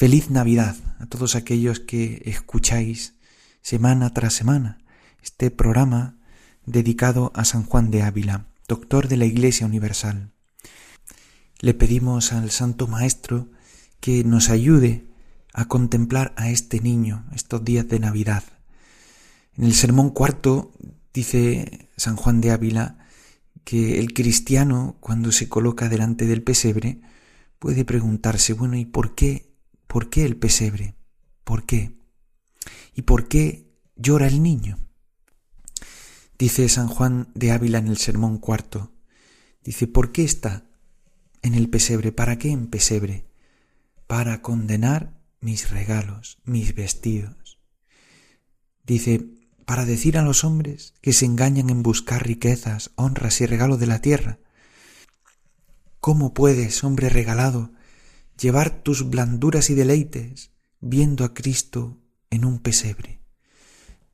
Feliz Navidad a todos aquellos que escucháis semana tras semana este programa dedicado a San Juan de Ávila, doctor de la Iglesia Universal. Le pedimos al Santo Maestro que nos ayude a contemplar a este niño estos días de Navidad. En el sermón cuarto dice San Juan de Ávila que el cristiano cuando se coloca delante del pesebre puede preguntarse, bueno, ¿y por qué? ¿Por qué el pesebre? ¿Por qué? ¿Y por qué llora el niño? Dice San Juan de Ávila en el sermón cuarto, dice, ¿por qué está en el pesebre? ¿Para qué en pesebre? Para condenar mis regalos, mis vestidos. Dice, para decir a los hombres que se engañan en buscar riquezas, honras y regalos de la tierra. ¿Cómo puedes, hombre regalado, llevar tus blanduras y deleites viendo a Cristo en un pesebre?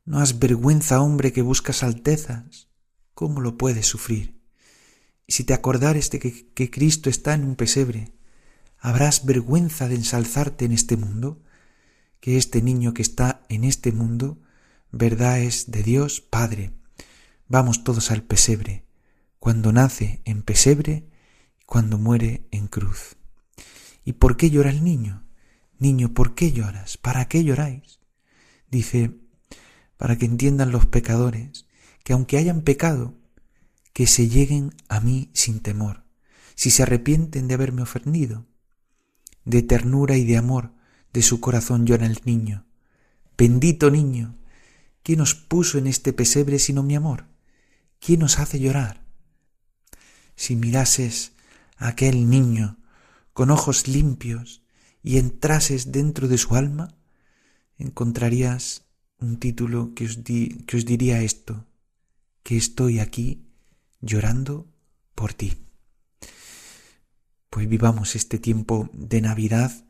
¿No has vergüenza, hombre, que buscas altezas? ¿Cómo lo puedes sufrir? Y si te acordares de que, que Cristo está en un pesebre, ¿habrás vergüenza de ensalzarte en este mundo? Que este niño que está en este mundo verdad es de Dios Padre. Vamos todos al pesebre, cuando nace en pesebre y cuando muere en cruz. ¿Y por qué llora el niño? Niño, ¿por qué lloras? ¿Para qué lloráis? Dice, para que entiendan los pecadores que aunque hayan pecado, que se lleguen a mí sin temor, si se arrepienten de haberme ofendido. De ternura y de amor de su corazón llora el niño. Bendito niño, ¿Quién nos puso en este pesebre sino mi amor? ¿Quién nos hace llorar? Si mirases a aquel niño con ojos limpios y entrases dentro de su alma, encontrarías un título que os, que os diría esto, que estoy aquí llorando por ti. Pues vivamos este tiempo de Navidad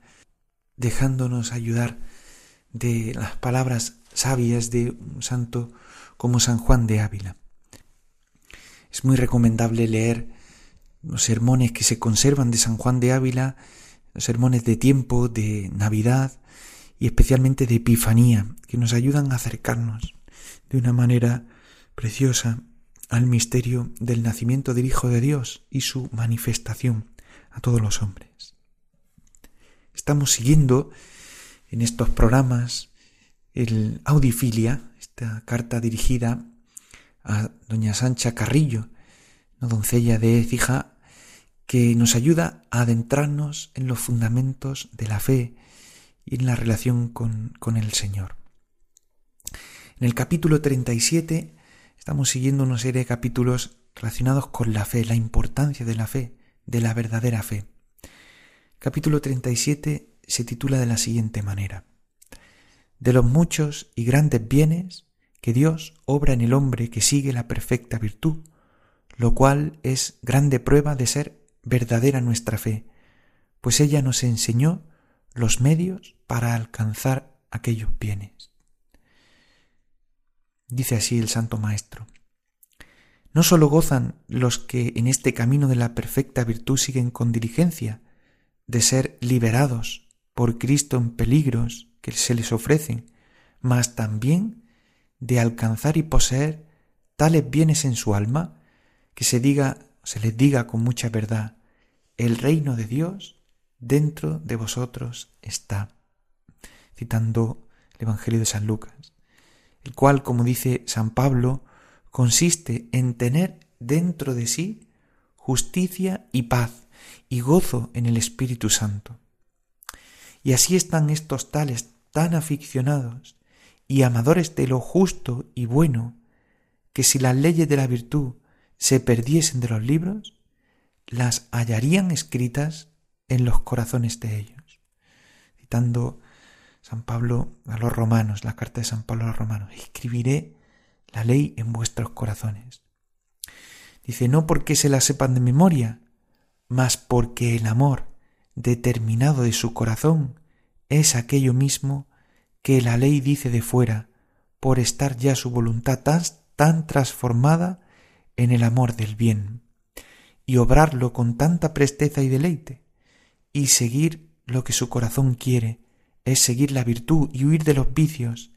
dejándonos ayudar de las palabras sabias de un santo como San Juan de Ávila. Es muy recomendable leer los sermones que se conservan de San Juan de Ávila, los sermones de tiempo, de Navidad y especialmente de Epifanía, que nos ayudan a acercarnos de una manera preciosa al misterio del nacimiento del Hijo de Dios y su manifestación a todos los hombres. Estamos siguiendo en estos programas el Audifilia, esta carta dirigida a doña Sancha Carrillo, una doncella de Écija, que nos ayuda a adentrarnos en los fundamentos de la fe y en la relación con, con el Señor. En el capítulo 37 estamos siguiendo una serie de capítulos relacionados con la fe, la importancia de la fe, de la verdadera fe. Capítulo 37 se titula de la siguiente manera de los muchos y grandes bienes que Dios obra en el hombre que sigue la perfecta virtud, lo cual es grande prueba de ser verdadera nuestra fe, pues ella nos enseñó los medios para alcanzar aquellos bienes. Dice así el Santo Maestro. No sólo gozan los que en este camino de la perfecta virtud siguen con diligencia, de ser liberados por Cristo en peligros que se les ofrecen, mas también de alcanzar y poseer tales bienes en su alma que se diga, se les diga con mucha verdad, el reino de Dios dentro de vosotros está. Citando el Evangelio de San Lucas, el cual, como dice San Pablo, consiste en tener dentro de sí justicia y paz y gozo en el Espíritu Santo. Y así están estos tales tan aficionados y amadores de lo justo y bueno, que si las leyes de la virtud se perdiesen de los libros, las hallarían escritas en los corazones de ellos. Citando San Pablo a los romanos, la carta de San Pablo a los romanos, escribiré la ley en vuestros corazones. Dice, no porque se la sepan de memoria, mas porque el amor determinado de su corazón es aquello mismo que la ley dice de fuera, por estar ya su voluntad tan, tan transformada en el amor del bien, y obrarlo con tanta presteza y deleite, y seguir lo que su corazón quiere, es seguir la virtud y huir de los vicios,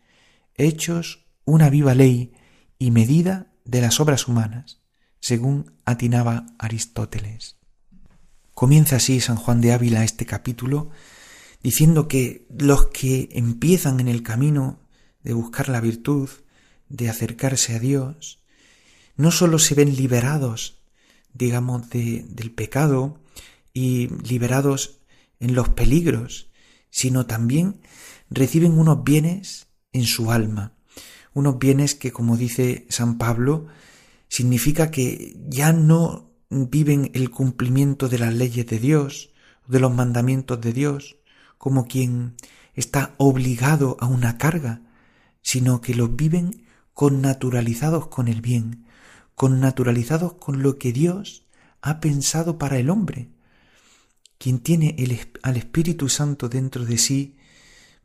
hechos una viva ley y medida de las obras humanas, según atinaba Aristóteles. Comienza así San Juan de Ávila este capítulo diciendo que los que empiezan en el camino de buscar la virtud, de acercarse a Dios, no sólo se ven liberados, digamos, de, del pecado y liberados en los peligros, sino también reciben unos bienes en su alma, unos bienes que, como dice San Pablo, significa que ya no viven el cumplimiento de las leyes de Dios, de los mandamientos de Dios, como quien está obligado a una carga, sino que los viven con naturalizados con el bien, con naturalizados con lo que Dios ha pensado para el hombre, quien tiene al Espíritu Santo dentro de sí,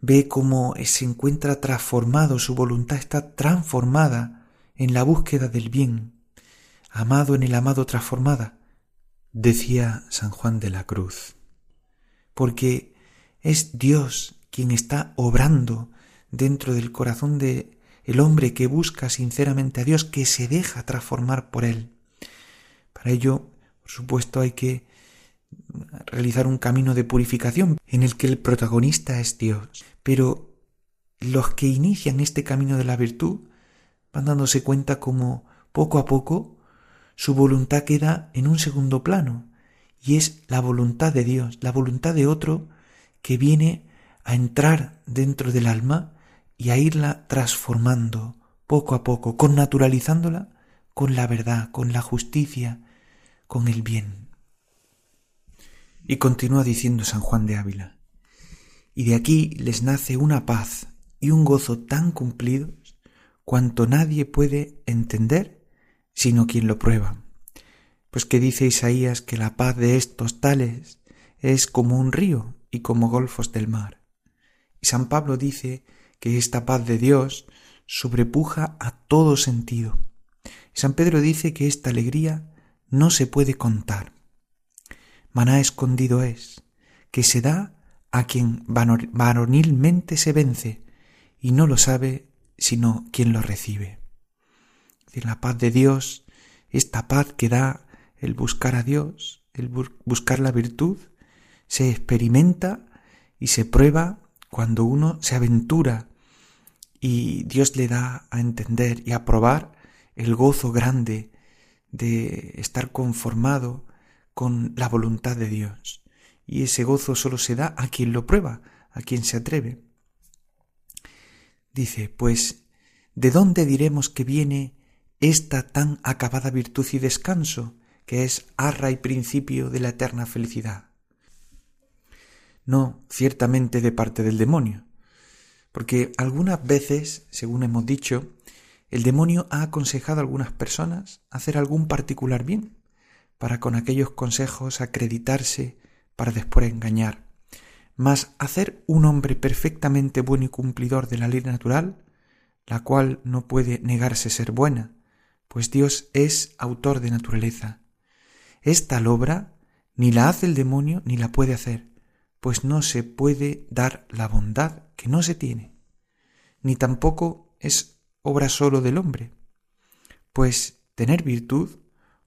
ve cómo se encuentra transformado, su voluntad está transformada en la búsqueda del bien, amado en el amado transformada, decía San Juan de la Cruz. Porque es Dios quien está obrando dentro del corazón de el hombre que busca sinceramente a Dios, que se deja transformar por él. Para ello, por supuesto, hay que realizar un camino de purificación en el que el protagonista es Dios. Pero los que inician este camino de la virtud van dándose cuenta como poco a poco su voluntad queda en un segundo plano y es la voluntad de Dios, la voluntad de otro que viene a entrar dentro del alma y a irla transformando poco a poco, con naturalizándola con la verdad, con la justicia, con el bien. Y continúa diciendo San Juan de Ávila, y de aquí les nace una paz y un gozo tan cumplidos cuanto nadie puede entender sino quien lo prueba. Pues que dice Isaías que la paz de estos tales es como un río y como golfos del mar. Y San Pablo dice que esta paz de Dios sobrepuja a todo sentido. San Pedro dice que esta alegría no se puede contar maná escondido es, que se da a quien varonilmente se vence y no lo sabe sino quien lo recibe. la paz de Dios, esta paz que da el buscar a Dios, el buscar la virtud, se experimenta y se prueba cuando uno se aventura y Dios le da a entender y a probar el gozo grande de estar conformado con la voluntad de Dios. Y ese gozo solo se da a quien lo prueba, a quien se atreve. Dice, pues, ¿de dónde diremos que viene esta tan acabada virtud y descanso, que es arra y principio de la eterna felicidad? No, ciertamente de parte del demonio, porque algunas veces, según hemos dicho, el demonio ha aconsejado a algunas personas hacer algún particular bien, para con aquellos consejos acreditarse para después engañar. Mas hacer un hombre perfectamente bueno y cumplidor de la ley natural, la cual no puede negarse ser buena, pues Dios es autor de naturaleza. Esta obra ni la hace el demonio ni la puede hacer, pues no se puede dar la bondad que no se tiene, ni tampoco es obra solo del hombre, pues tener virtud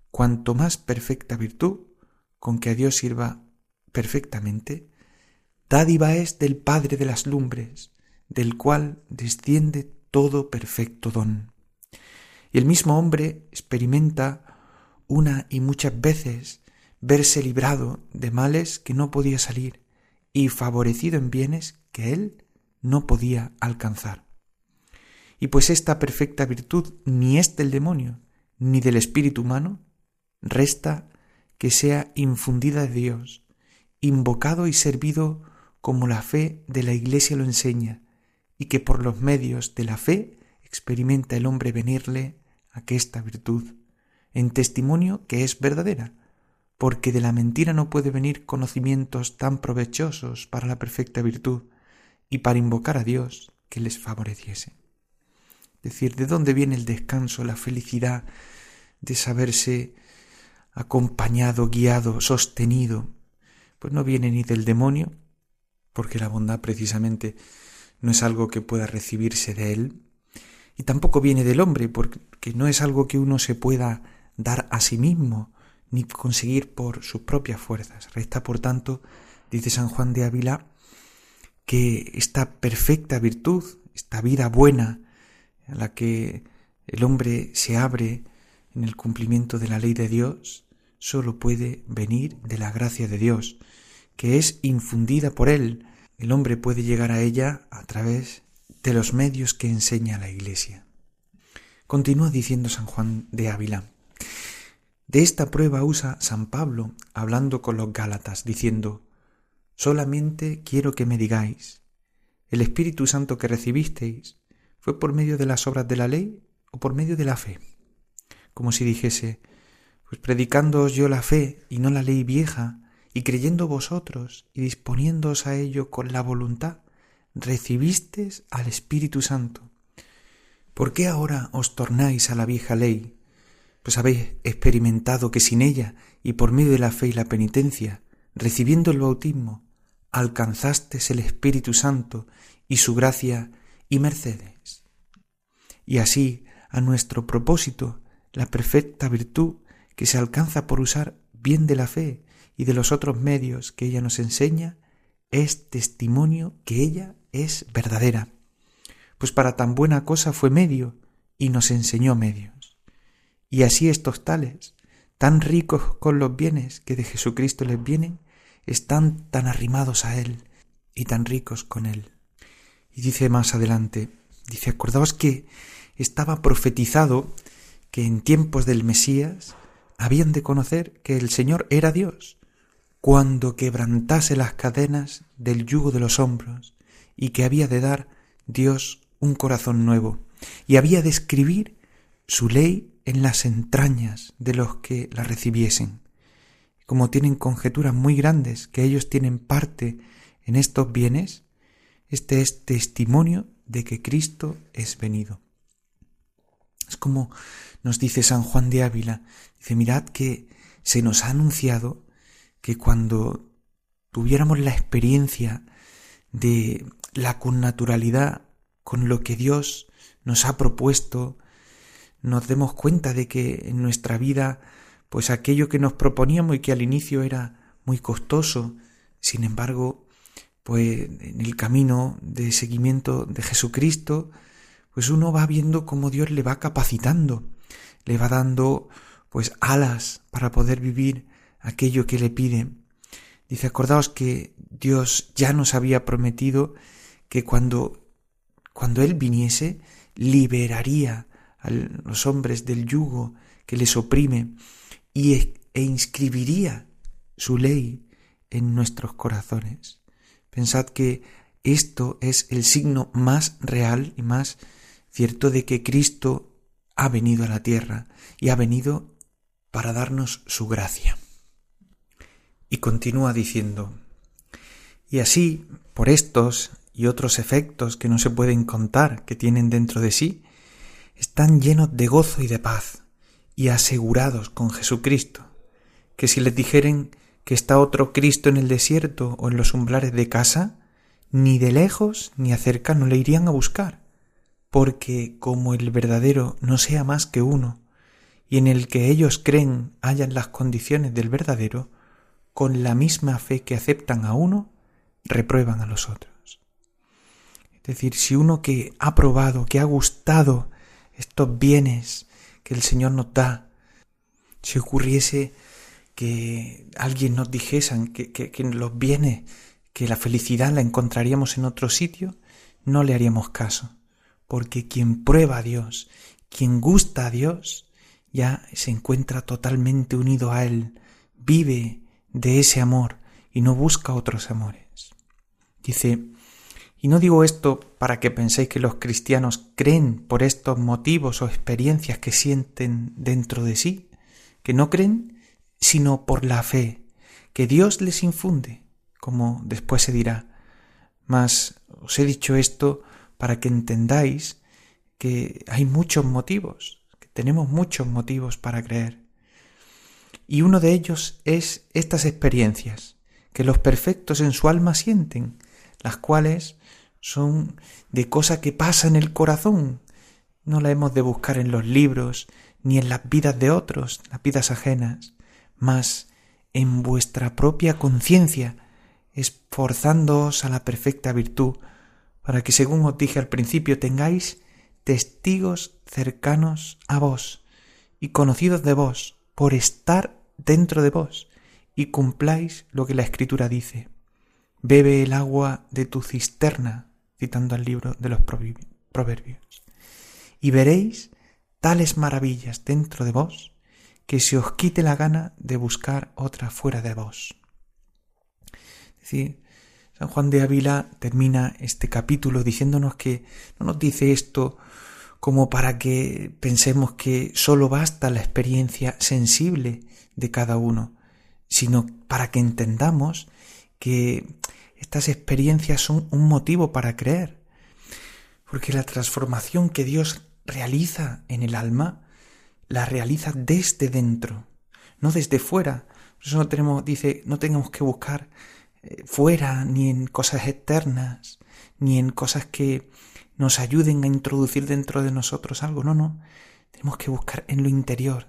cuanto más perfecta virtud, con que a Dios sirva perfectamente, dádiva es del Padre de las lumbres, del cual desciende todo perfecto don. Y el mismo hombre experimenta una y muchas veces verse librado de males que no podía salir y favorecido en bienes que él no podía alcanzar. Y pues esta perfecta virtud ni es del demonio, ni del espíritu humano, resta que sea infundida de Dios, invocado y servido como la fe de la Iglesia lo enseña, y que por los medios de la fe experimenta el hombre venirle a que esta virtud, en testimonio que es verdadera, porque de la mentira no puede venir conocimientos tan provechosos para la perfecta virtud y para invocar a Dios que les favoreciese. Es decir, ¿de dónde viene el descanso, la felicidad de saberse acompañado, guiado, sostenido? Pues no viene ni del demonio, porque la bondad precisamente no es algo que pueda recibirse de él, y tampoco viene del hombre, porque no es algo que uno se pueda dar a sí mismo, ni conseguir por sus propias fuerzas. Resta, por tanto, dice San Juan de Ávila, que esta perfecta virtud, esta vida buena, a la que el hombre se abre en el cumplimiento de la ley de Dios, sólo puede venir de la gracia de Dios, que es infundida por Él. El hombre puede llegar a ella a través de los medios que enseña la Iglesia. Continúa diciendo San Juan de Ávila. De esta prueba usa San Pablo hablando con los Gálatas, diciendo, Solamente quiero que me digáis, ¿el Espíritu Santo que recibisteis fue por medio de las obras de la ley o por medio de la fe? Como si dijese, pues predicándoos yo la fe y no la ley vieja, y creyendo vosotros y disponiéndoos a ello con la voluntad, recibisteis al Espíritu Santo. ¿Por qué ahora os tornáis a la vieja ley? Pues habéis experimentado que sin ella y por medio de la fe y la penitencia, recibiendo el bautismo, alcanzastes el Espíritu Santo y su gracia y mercedes. Y así, a nuestro propósito, la perfecta virtud que se alcanza por usar bien de la fe y de los otros medios que ella nos enseña, es testimonio que ella es verdadera. Pues para tan buena cosa fue medio y nos enseñó medios. Y así estos tales, tan ricos con los bienes que de Jesucristo les vienen, están tan arrimados a Él y tan ricos con Él. Y dice más adelante, dice, acordaos que estaba profetizado que en tiempos del Mesías habían de conocer que el Señor era Dios, cuando quebrantase las cadenas del yugo de los hombros, y que había de dar Dios un corazón nuevo, y había de escribir su ley en las entrañas de los que la recibiesen como tienen conjeturas muy grandes que ellos tienen parte en estos bienes, este es testimonio de que Cristo es venido. Es como nos dice San Juan de Ávila, dice, mirad que se nos ha anunciado que cuando tuviéramos la experiencia de la connaturalidad con lo que Dios nos ha propuesto, nos demos cuenta de que en nuestra vida pues aquello que nos proponíamos y que al inicio era muy costoso, sin embargo, pues en el camino de seguimiento de Jesucristo, pues uno va viendo cómo Dios le va capacitando, le va dando pues alas para poder vivir aquello que le pide. Dice, acordaos que Dios ya nos había prometido que cuando cuando él viniese liberaría a los hombres del yugo que les oprime y, e inscribiría su ley en nuestros corazones. Pensad que esto es el signo más real y más cierto de que Cristo ha venido a la tierra y ha venido para darnos su gracia. Y continúa diciendo, y así, por estos y otros efectos que no se pueden contar que tienen dentro de sí, están llenos de gozo y de paz, y asegurados con Jesucristo, que si les dijeren que está otro Cristo en el desierto o en los umbrales de casa, ni de lejos ni acerca no le irían a buscar, porque como el verdadero no sea más que uno, y en el que ellos creen hayan las condiciones del verdadero, con la misma fe que aceptan a uno, reprueban a los otros. Es decir, si uno que ha probado, que ha gustado estos bienes, que el Señor nos da. Si ocurriese que alguien nos dijese que, que, los bienes, que la felicidad la encontraríamos en otro sitio, no le haríamos caso, porque quien prueba a Dios, quien gusta a Dios, ya se encuentra totalmente unido a Él, vive de ese amor y no busca otros amores. Dice, y no digo esto para que penséis que los cristianos creen por estos motivos o experiencias que sienten dentro de sí, que no creen, sino por la fe que Dios les infunde, como después se dirá. Mas os he dicho esto para que entendáis que hay muchos motivos, que tenemos muchos motivos para creer. Y uno de ellos es estas experiencias que los perfectos en su alma sienten, las cuales son de cosa que pasa en el corazón. No la hemos de buscar en los libros, ni en las vidas de otros, las vidas ajenas, mas en vuestra propia conciencia, esforzándoos a la perfecta virtud, para que, según os dije al principio, tengáis testigos cercanos a vos y conocidos de vos por estar dentro de vos y cumpláis lo que la Escritura dice. Bebe el agua de tu cisterna, citando al libro de los Proverbios, y veréis tales maravillas dentro de vos que se os quite la gana de buscar otra fuera de vos. Es decir, San Juan de Ávila termina este capítulo diciéndonos que no nos dice esto como para que pensemos que sólo basta la experiencia sensible de cada uno, sino para que entendamos que estas experiencias son un motivo para creer, porque la transformación que Dios realiza en el alma, la realiza desde dentro, no desde fuera. Por eso no tenemos, dice, no tenemos que buscar eh, fuera, ni en cosas externas, ni en cosas que nos ayuden a introducir dentro de nosotros algo. No, no. Tenemos que buscar en lo interior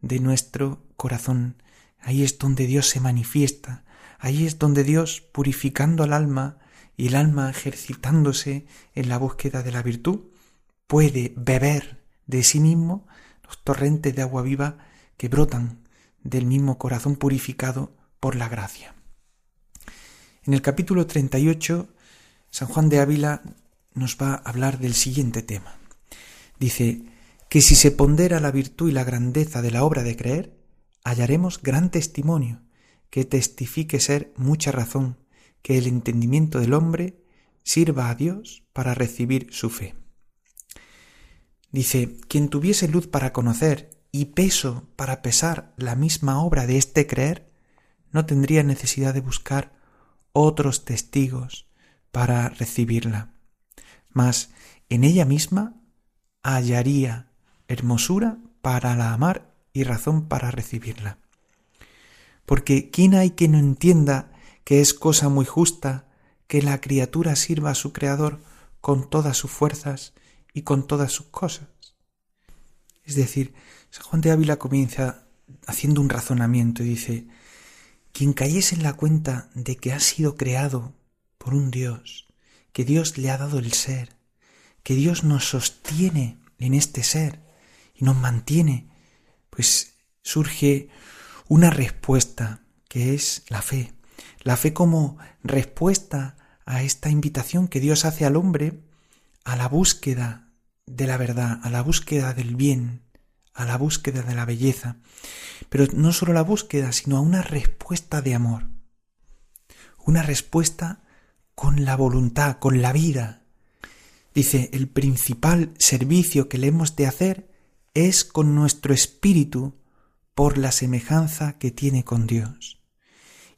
de nuestro corazón. Ahí es donde Dios se manifiesta, Ahí es donde Dios, purificando al alma y el alma ejercitándose en la búsqueda de la virtud, puede beber de sí mismo los torrentes de agua viva que brotan del mismo corazón purificado por la gracia. En el capítulo 38, San Juan de Ávila nos va a hablar del siguiente tema. Dice que si se pondera la virtud y la grandeza de la obra de creer, hallaremos gran testimonio que testifique ser mucha razón que el entendimiento del hombre sirva a Dios para recibir su fe. Dice, quien tuviese luz para conocer y peso para pesar la misma obra de este creer, no tendría necesidad de buscar otros testigos para recibirla, mas en ella misma hallaría hermosura para la amar y razón para recibirla porque ¿quién hay que no entienda que es cosa muy justa que la criatura sirva a su Creador con todas sus fuerzas y con todas sus cosas? Es decir, San Juan de Ávila comienza haciendo un razonamiento y dice, quien cayese en la cuenta de que ha sido creado por un Dios, que Dios le ha dado el ser, que Dios nos sostiene en este ser y nos mantiene, pues surge una respuesta que es la fe. La fe como respuesta a esta invitación que Dios hace al hombre a la búsqueda de la verdad, a la búsqueda del bien, a la búsqueda de la belleza. Pero no solo la búsqueda, sino a una respuesta de amor. Una respuesta con la voluntad, con la vida. Dice, el principal servicio que le hemos de hacer es con nuestro espíritu por la semejanza que tiene con Dios.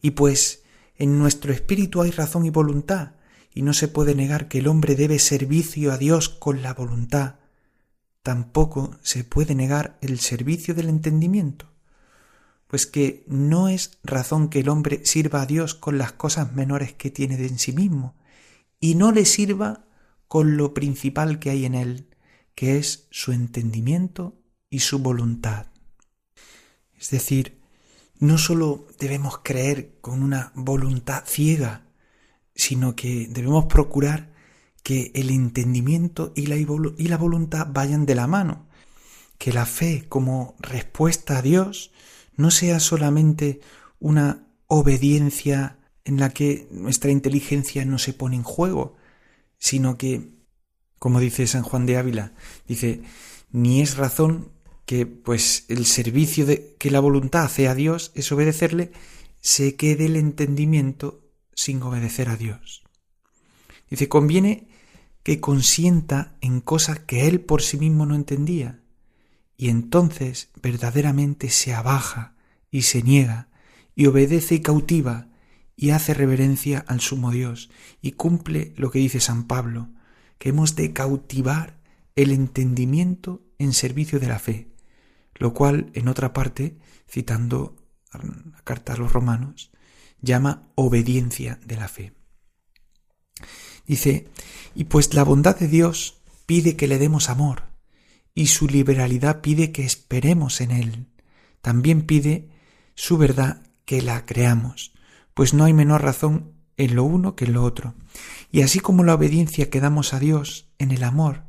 Y pues en nuestro espíritu hay razón y voluntad, y no se puede negar que el hombre debe servicio a Dios con la voluntad. Tampoco se puede negar el servicio del entendimiento, pues que no es razón que el hombre sirva a Dios con las cosas menores que tiene en sí mismo, y no le sirva con lo principal que hay en él, que es su entendimiento y su voluntad. Es decir, no solo debemos creer con una voluntad ciega, sino que debemos procurar que el entendimiento y la, y la voluntad vayan de la mano, que la fe como respuesta a Dios no sea solamente una obediencia en la que nuestra inteligencia no se pone en juego, sino que, como dice San Juan de Ávila, dice, ni es razón que pues el servicio de, que la voluntad hace a Dios es obedecerle, se quede el entendimiento sin obedecer a Dios. Dice, conviene que consienta en cosas que él por sí mismo no entendía, y entonces verdaderamente se abaja y se niega, y obedece y cautiva, y hace reverencia al sumo Dios, y cumple lo que dice San Pablo, que hemos de cautivar el entendimiento en servicio de la fe, lo cual en otra parte, citando la carta a los romanos, llama obediencia de la fe. Dice, y pues la bondad de Dios pide que le demos amor, y su liberalidad pide que esperemos en Él. También pide su verdad que la creamos, pues no hay menor razón en lo uno que en lo otro. Y así como la obediencia que damos a Dios en el amor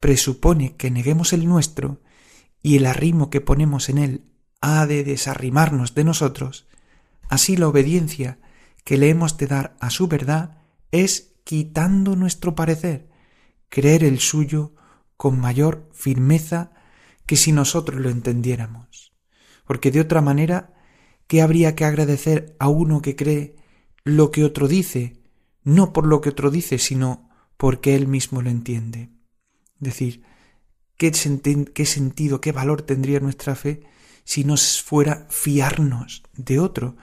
presupone que neguemos el nuestro, y el arrimo que ponemos en él ha de desarrimarnos de nosotros, así la obediencia que le hemos de dar a su verdad es quitando nuestro parecer, creer el suyo con mayor firmeza que si nosotros lo entendiéramos. Porque de otra manera, ¿qué habría que agradecer a uno que cree lo que otro dice, no por lo que otro dice, sino porque él mismo lo entiende? Es decir, ¿qué, sentido, qué valor tendría nuestra fe si nos fuera fiarnos de otro?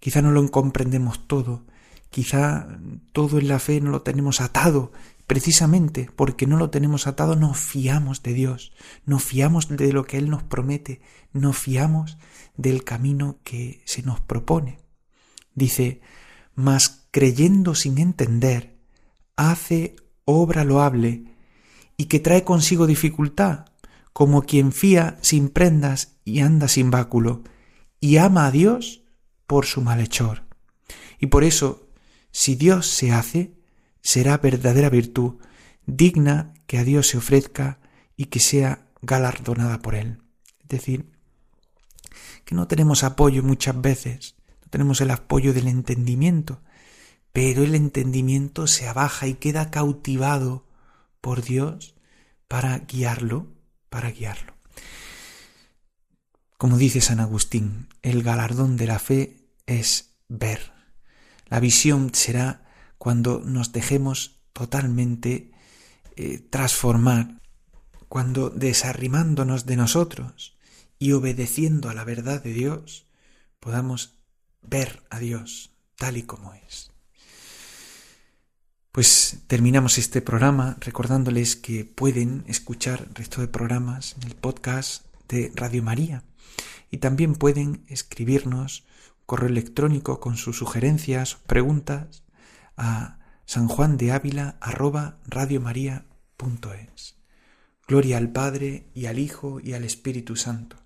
Quizá no lo comprendemos todo, Quizá todo en la fe no lo tenemos atado. Precisamente porque no lo tenemos atado nos fiamos de Dios, nos fiamos de lo que Él nos promete, nos fiamos del camino que se nos propone. Dice, mas creyendo sin entender, hace obra loable y que trae consigo dificultad, como quien fía sin prendas y anda sin báculo, y ama a Dios por su malhechor. Y por eso si Dios se hace, será verdadera virtud, digna que a Dios se ofrezca y que sea galardonada por Él. Es decir, que no tenemos apoyo muchas veces, no tenemos el apoyo del entendimiento, pero el entendimiento se abaja y queda cautivado por Dios para guiarlo, para guiarlo. Como dice San Agustín, el galardón de la fe es ver. La visión será cuando nos dejemos totalmente eh, transformar, cuando desarrimándonos de nosotros y obedeciendo a la verdad de Dios, podamos ver a Dios tal y como es. Pues terminamos este programa recordándoles que pueden escuchar el resto de programas en el podcast de Radio María y también pueden escribirnos correo electrónico con sus sugerencias, preguntas a sanjuandeávila@radiomaria.es. Gloria al Padre y al Hijo y al Espíritu Santo,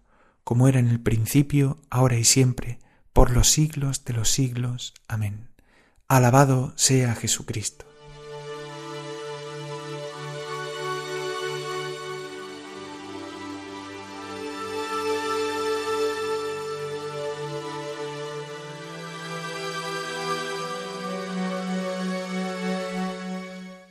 como era en el principio, ahora y siempre, por los siglos de los siglos. Amén. Alabado sea Jesucristo.